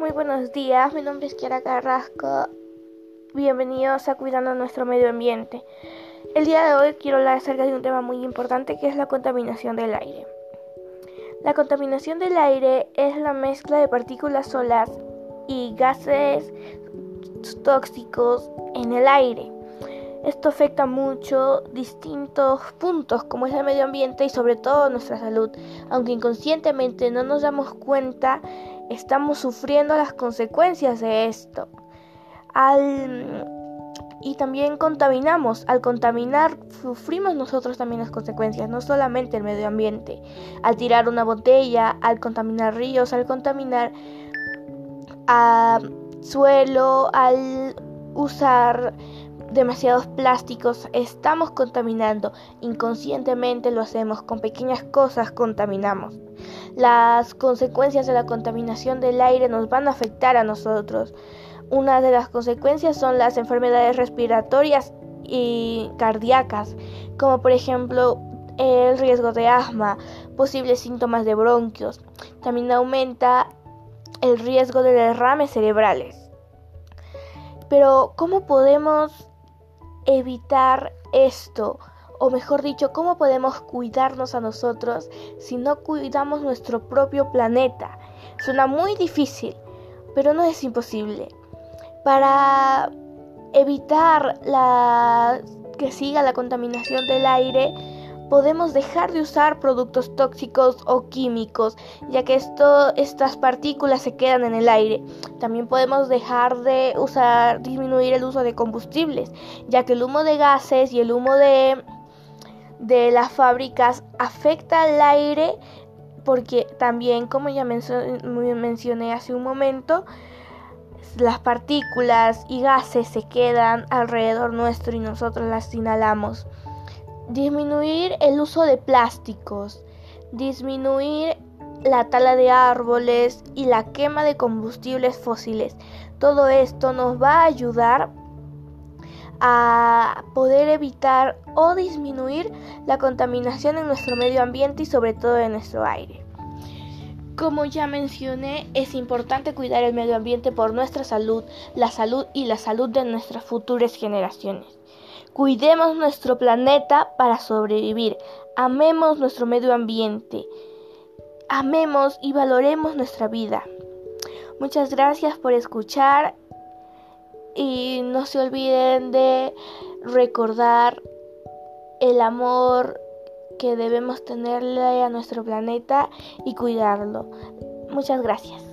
muy buenos días. Mi nombre es Kiara Carrasco. Bienvenidos a Cuidando nuestro medio ambiente. El día de hoy quiero hablar acerca de un tema muy importante que es la contaminación del aire. La contaminación del aire es la mezcla de partículas solas y gases tóxicos en el aire. Esto afecta mucho distintos puntos como es el medio ambiente y sobre todo nuestra salud. Aunque inconscientemente no nos damos cuenta, estamos sufriendo las consecuencias de esto. y también contaminamos. Al contaminar, sufrimos nosotros también las consecuencias, no solamente el medio ambiente. Al tirar una botella, al contaminar ríos, al contaminar a suelo, al usar demasiados plásticos, estamos contaminando. Inconscientemente lo hacemos, con pequeñas cosas contaminamos. Las consecuencias de la contaminación del aire nos van a afectar a nosotros. Una de las consecuencias son las enfermedades respiratorias y cardíacas, como por ejemplo el riesgo de asma, posibles síntomas de bronquios. También aumenta el riesgo de derrames cerebrales. Pero, ¿cómo podemos evitar esto? O mejor dicho, ¿cómo podemos cuidarnos a nosotros si no cuidamos nuestro propio planeta? Suena muy difícil, pero no es imposible. Para evitar la que siga la contaminación del aire, podemos dejar de usar productos tóxicos o químicos, ya que esto, estas partículas se quedan en el aire. También podemos dejar de usar, disminuir el uso de combustibles, ya que el humo de gases y el humo de, de las fábricas afecta al aire porque también, como ya mencioné hace un momento, las partículas y gases se quedan alrededor nuestro y nosotros las inhalamos. Disminuir el uso de plásticos, disminuir la tala de árboles y la quema de combustibles fósiles. Todo esto nos va a ayudar a poder evitar o disminuir la contaminación en nuestro medio ambiente y sobre todo en nuestro aire. Como ya mencioné, es importante cuidar el medio ambiente por nuestra salud, la salud y la salud de nuestras futuras generaciones. Cuidemos nuestro planeta para sobrevivir. Amemos nuestro medio ambiente. Amemos y valoremos nuestra vida. Muchas gracias por escuchar y no se olviden de recordar el amor que debemos tenerle a nuestro planeta y cuidarlo. Muchas gracias.